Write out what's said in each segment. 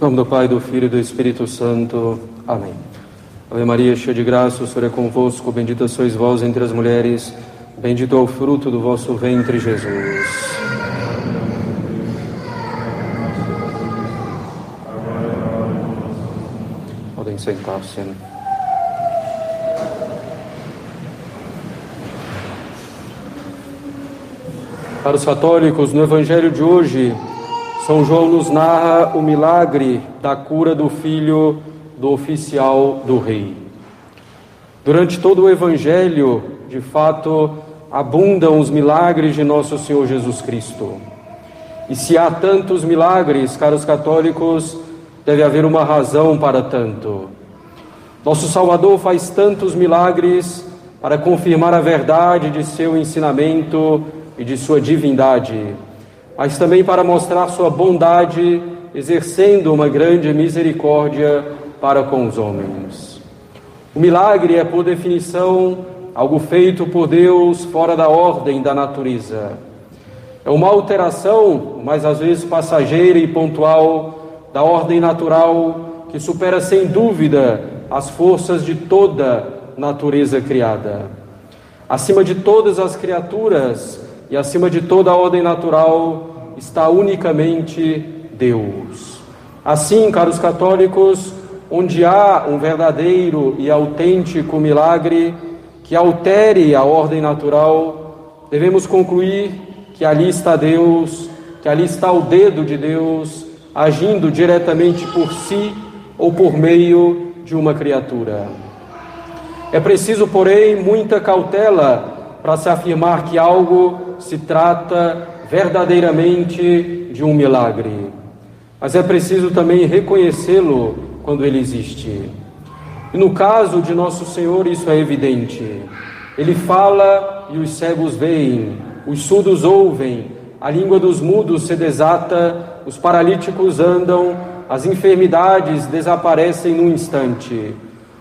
Em nome do Pai, do Filho e do Espírito Santo. Amém. Ave Maria, cheia de graça, o Senhor é convosco, bendita sois vós entre as mulheres, bendito é o fruto do vosso ventre, Jesus. Podem sentar-se. Para os católicos, no Evangelho de hoje, São João nos narra o milagre da cura do filho do oficial do rei. Durante todo o Evangelho, de fato, abundam os milagres de nosso Senhor Jesus Cristo. E se há tantos milagres, caros católicos, deve haver uma razão para tanto. Nosso Salvador faz tantos milagres para confirmar a verdade de seu ensinamento e de sua divindade, mas também para mostrar sua bondade, exercendo uma grande misericórdia para com os homens. O milagre é, por definição, algo feito por Deus fora da ordem da natureza. É uma alteração, mas às vezes passageira e pontual, da ordem natural que supera sem dúvida as forças de toda natureza criada. Acima de todas as criaturas, e acima de toda a ordem natural está unicamente Deus. Assim, caros católicos, onde há um verdadeiro e autêntico milagre que altere a ordem natural, devemos concluir que ali está Deus, que ali está o dedo de Deus agindo diretamente por si ou por meio de uma criatura. É preciso, porém, muita cautela para se afirmar que algo se trata verdadeiramente de um milagre. Mas é preciso também reconhecê-lo quando ele existe. E no caso de Nosso Senhor, isso é evidente. Ele fala e os cegos veem, os surdos ouvem, a língua dos mudos se desata, os paralíticos andam, as enfermidades desaparecem num instante.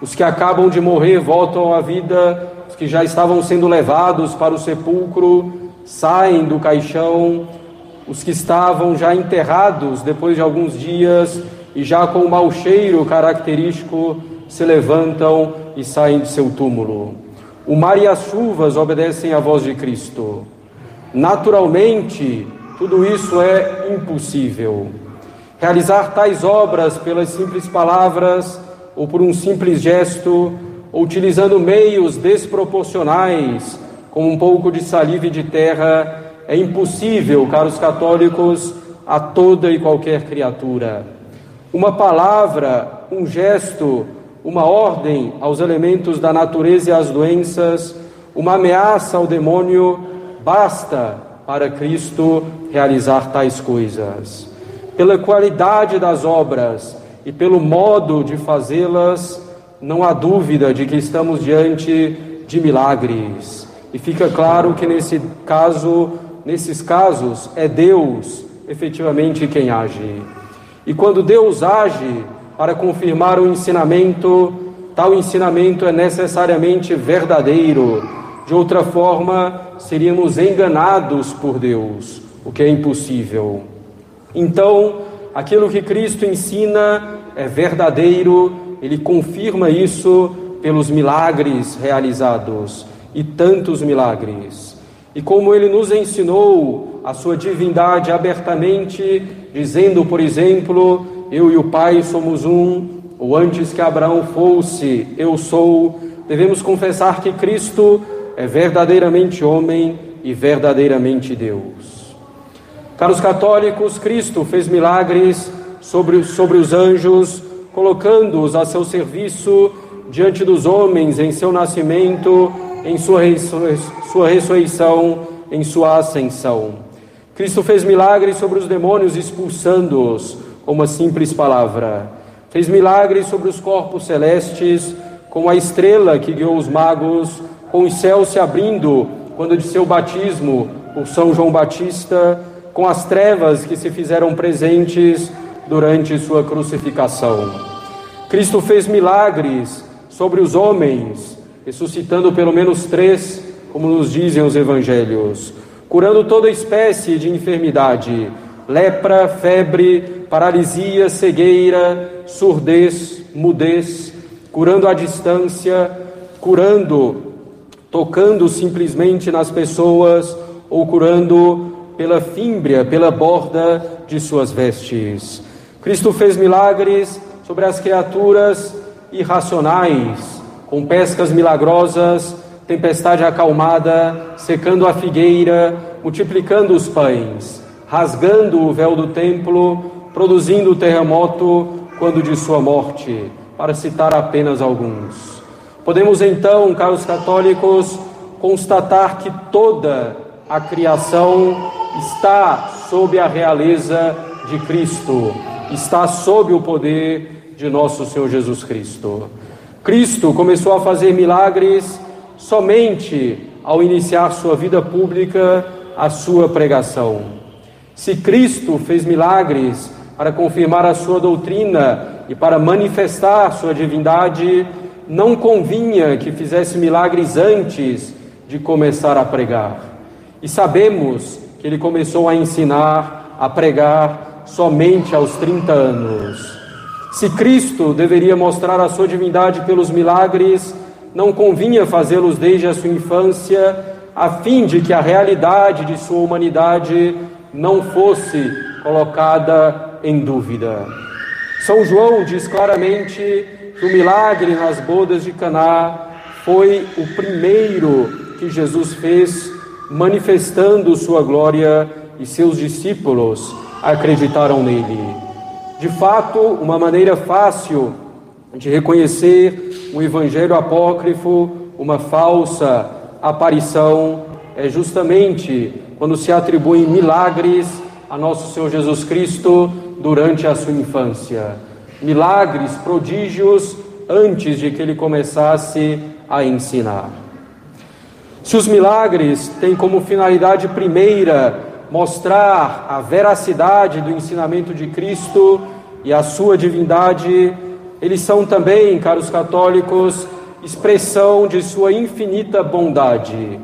Os que acabam de morrer voltam à vida, os que já estavam sendo levados para o sepulcro saem do caixão, os que estavam já enterrados depois de alguns dias e já com o mau cheiro característico se levantam e saem de seu túmulo. O mar e as chuvas obedecem à voz de Cristo. Naturalmente, tudo isso é impossível. Realizar tais obras pelas simples palavras ou por um simples gesto, utilizando meios desproporcionais com um pouco de saliva de terra, é impossível, caros católicos, a toda e qualquer criatura. Uma palavra, um gesto, uma ordem aos elementos da natureza e às doenças, uma ameaça ao demônio, basta para Cristo realizar tais coisas. Pela qualidade das obras e pelo modo de fazê-las, não há dúvida de que estamos diante de milagres. E fica claro que nesse caso, nesses casos, é Deus efetivamente quem age. E quando Deus age para confirmar o ensinamento, tal ensinamento é necessariamente verdadeiro. De outra forma, seríamos enganados por Deus, o que é impossível. Então, aquilo que Cristo ensina é verdadeiro, ele confirma isso pelos milagres realizados e tantos milagres. E como ele nos ensinou a sua divindade abertamente, dizendo, por exemplo, eu e o Pai somos um, ou antes que Abraão fosse, eu sou, devemos confessar que Cristo é verdadeiramente homem e verdadeiramente Deus. Caros católicos, Cristo fez milagres sobre, sobre os anjos, colocando-os a seu serviço diante dos homens em seu nascimento em sua, sua ressurreição, em sua ascensão. Cristo fez milagres sobre os demônios, expulsando-os com uma simples palavra. Fez milagres sobre os corpos celestes, com a estrela que guiou os magos, com os céus se abrindo quando de seu batismo por São João Batista, com as trevas que se fizeram presentes durante sua crucificação. Cristo fez milagres sobre os homens, ressuscitando pelo menos três, como nos dizem os evangelhos, curando toda espécie de enfermidade, lepra, febre, paralisia, cegueira, surdez, mudez, curando à distância, curando, tocando simplesmente nas pessoas ou curando pela fímbria, pela borda de suas vestes. Cristo fez milagres sobre as criaturas irracionais, com pescas milagrosas, tempestade acalmada, secando a figueira, multiplicando os pães, rasgando o véu do templo, produzindo o terremoto quando de sua morte, para citar apenas alguns. Podemos então, caros católicos, constatar que toda a criação está sob a realeza de Cristo, está sob o poder de nosso Senhor Jesus Cristo. Cristo começou a fazer milagres somente ao iniciar sua vida pública, a sua pregação. Se Cristo fez milagres para confirmar a sua doutrina e para manifestar sua divindade, não convinha que fizesse milagres antes de começar a pregar. E sabemos que ele começou a ensinar, a pregar somente aos 30 anos. Se Cristo deveria mostrar a sua divindade pelos milagres, não convinha fazê-los desde a sua infância, a fim de que a realidade de sua humanidade não fosse colocada em dúvida. São João diz claramente que o milagre nas bodas de Caná foi o primeiro que Jesus fez, manifestando sua glória, e seus discípulos acreditaram nele. De fato, uma maneira fácil de reconhecer um evangelho apócrifo, uma falsa aparição, é justamente quando se atribuem milagres a nosso Senhor Jesus Cristo durante a sua infância. Milagres, prodígios, antes de que ele começasse a ensinar. Se os milagres têm como finalidade primeira mostrar a veracidade do ensinamento de Cristo e a sua divindade, eles são também, caros católicos, expressão de sua infinita bondade,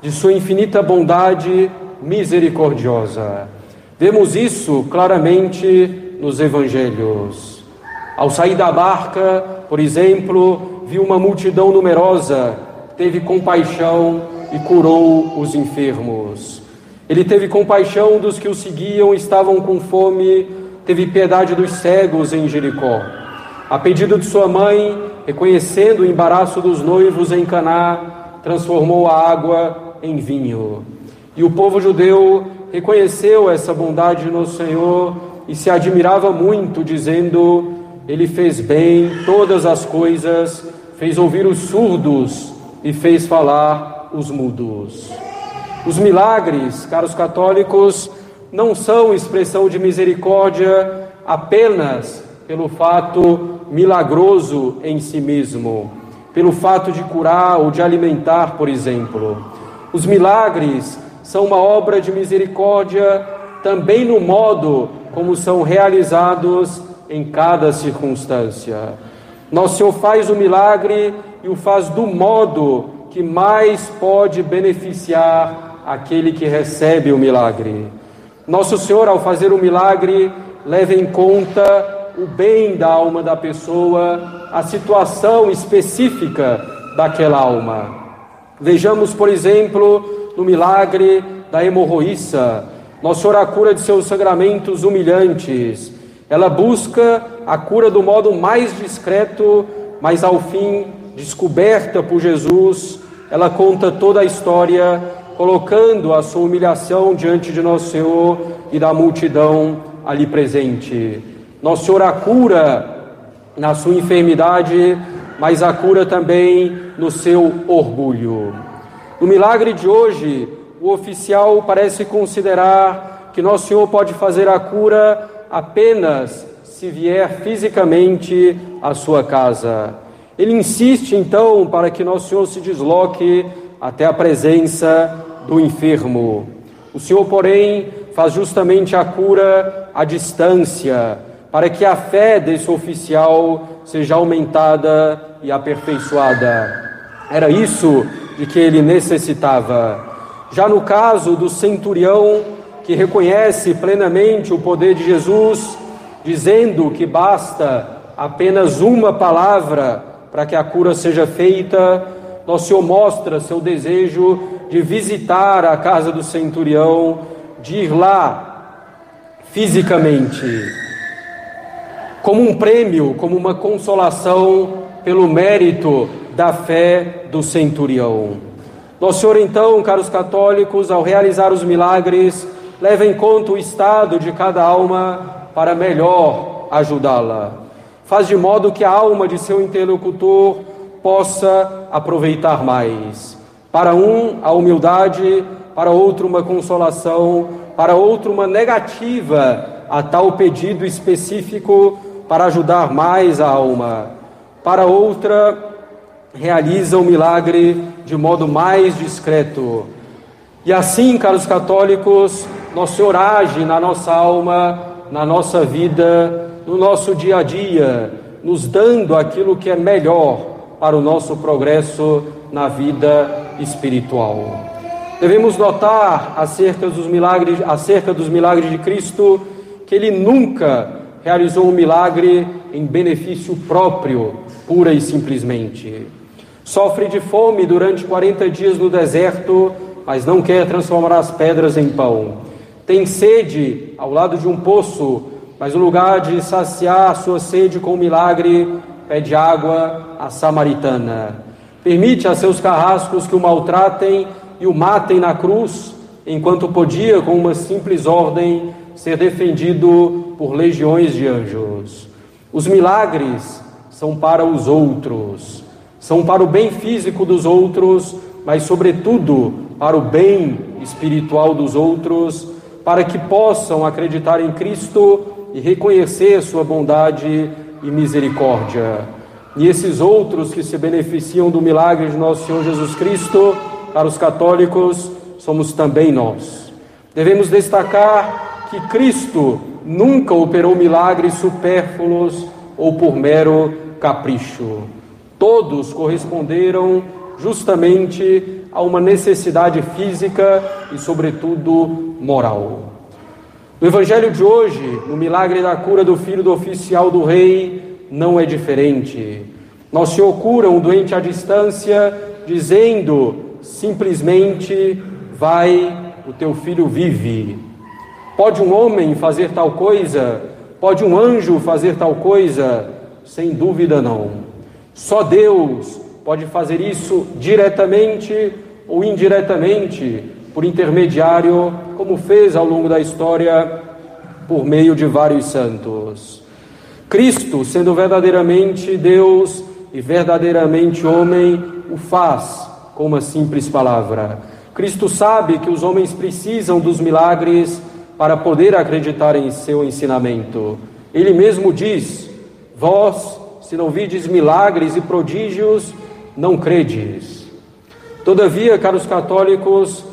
de sua infinita bondade misericordiosa. Vemos isso claramente nos evangelhos. Ao sair da barca, por exemplo, viu uma multidão numerosa, teve compaixão e curou os enfermos. Ele teve compaixão dos que o seguiam, estavam com fome, teve piedade dos cegos em Jericó. A pedido de sua mãe, reconhecendo o embaraço dos noivos em Caná, transformou a água em vinho. E o povo judeu reconheceu essa bondade no Senhor e se admirava muito, dizendo: Ele fez bem todas as coisas, fez ouvir os surdos e fez falar os mudos. Os milagres, caros católicos, não são expressão de misericórdia apenas pelo fato milagroso em si mesmo, pelo fato de curar ou de alimentar, por exemplo. Os milagres são uma obra de misericórdia também no modo como são realizados em cada circunstância. Nosso Senhor faz o milagre e o faz do modo que mais pode beneficiar aquele que recebe o milagre. Nosso Senhor, ao fazer o milagre, leva em conta o bem da alma da pessoa, a situação específica daquela alma. Vejamos, por exemplo, no milagre da hemorroíça. Nosso Senhor a cura de seus sangramentos humilhantes. Ela busca a cura do modo mais discreto, mas ao fim, descoberta por Jesus, ela conta toda a história colocando a sua humilhação diante de Nosso Senhor e da multidão ali presente. Nosso Senhor a cura na sua enfermidade, mas a cura também no seu orgulho. No milagre de hoje, o oficial parece considerar que Nosso Senhor pode fazer a cura apenas se vier fisicamente à sua casa. Ele insiste então para que Nosso Senhor se desloque até a presença do enfermo. O Senhor, porém, faz justamente a cura à distância, para que a fé desse oficial seja aumentada e aperfeiçoada. Era isso de que ele necessitava. Já no caso do centurião, que reconhece plenamente o poder de Jesus, dizendo que basta apenas uma palavra para que a cura seja feita, nosso Senhor mostra seu desejo de visitar a casa do centurião, de ir lá fisicamente, como um prêmio, como uma consolação pelo mérito da fé do centurião. Nosso Senhor, então, caros católicos, ao realizar os milagres, leva em conta o estado de cada alma para melhor ajudá-la. Faz de modo que a alma de seu interlocutor possa aproveitar mais. Para um, a humildade, para outro, uma consolação, para outro, uma negativa a tal pedido específico para ajudar mais a alma. Para outra, realiza o milagre de modo mais discreto. E assim, caros católicos, nosso Senhor age na nossa alma, na nossa vida, no nosso dia a dia, nos dando aquilo que é melhor para o nosso progresso na vida espiritual. Devemos notar acerca dos milagres, acerca dos milagres de Cristo, que ele nunca realizou um milagre em benefício próprio, pura e simplesmente. Sofre de fome durante 40 dias no deserto, mas não quer transformar as pedras em pão. Tem sede ao lado de um poço, mas no lugar de saciar sua sede com o milagre, pede água à samaritana. Permite a seus carrascos que o maltratem e o matem na cruz, enquanto podia, com uma simples ordem, ser defendido por legiões de anjos. Os milagres são para os outros são para o bem físico dos outros, mas, sobretudo, para o bem espiritual dos outros, para que possam acreditar em Cristo e reconhecer Sua bondade e misericórdia. E esses outros que se beneficiam do milagre de nosso Senhor Jesus Cristo, para os católicos, somos também nós. Devemos destacar que Cristo nunca operou milagres supérfluos ou por mero capricho. Todos corresponderam justamente a uma necessidade física e, sobretudo, moral. No Evangelho de hoje, no milagre da cura do filho do oficial do rei, não é diferente. Nosso Senhor cura um doente à distância, dizendo simplesmente: Vai, o teu filho vive. Pode um homem fazer tal coisa? Pode um anjo fazer tal coisa? Sem dúvida não. Só Deus pode fazer isso diretamente ou indiretamente, por intermediário, como fez ao longo da história por meio de vários santos. Cristo, sendo verdadeiramente Deus e verdadeiramente homem, o faz com uma simples palavra. Cristo sabe que os homens precisam dos milagres para poder acreditar em seu ensinamento. Ele mesmo diz: Vós se não vides milagres e prodígios, não credes. Todavia, caros católicos,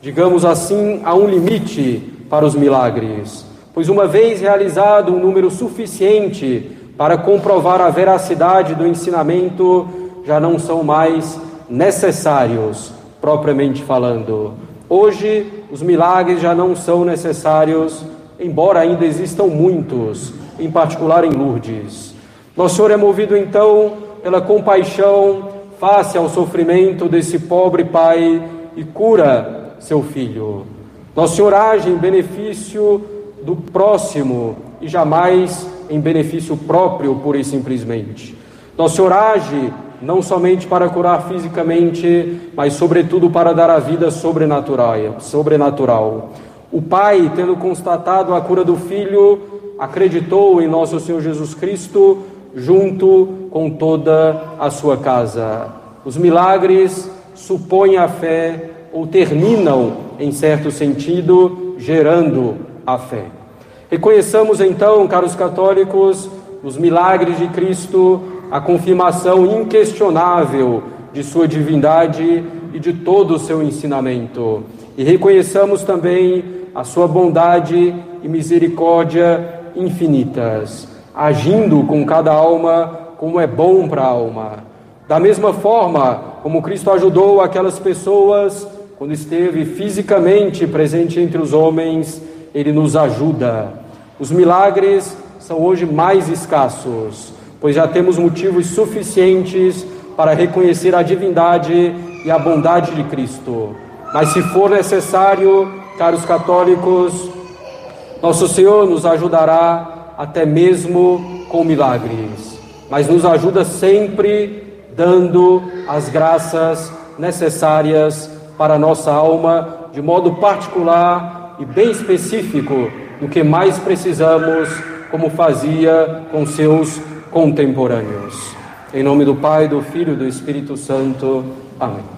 digamos assim, há um limite para os milagres, pois uma vez realizado um número suficiente para comprovar a veracidade do ensinamento, já não são mais necessários, propriamente falando. Hoje, os milagres já não são necessários, embora ainda existam muitos, em particular em Lourdes. Nosso Senhor é movido então pela compaixão face ao sofrimento desse pobre pai e cura seu filho. Nosso Senhor age em benefício do próximo e jamais em benefício próprio, pura e simplesmente. Nosso Senhor age não somente para curar fisicamente, mas sobretudo para dar a vida sobrenatural. sobrenatural. O pai, tendo constatado a cura do filho, acreditou em nosso Senhor Jesus Cristo junto com toda a sua casa. Os milagres supõem a fé ou terminam, em certo sentido, gerando a fé. Reconheçamos então, caros católicos, os milagres de Cristo, a confirmação inquestionável de sua divindade e de todo o seu ensinamento. E reconheçamos também a sua bondade e misericórdia infinitas agindo com cada alma como é bom para a alma. Da mesma forma como Cristo ajudou aquelas pessoas quando esteve fisicamente presente entre os homens, ele nos ajuda. Os milagres são hoje mais escassos, pois já temos motivos suficientes para reconhecer a divindade e a bondade de Cristo. Mas se for necessário, caros católicos, nosso Senhor nos ajudará até mesmo com milagres, mas nos ajuda sempre dando as graças necessárias para a nossa alma, de modo particular e bem específico do que mais precisamos, como fazia com seus contemporâneos. Em nome do Pai, do Filho e do Espírito Santo. Amém.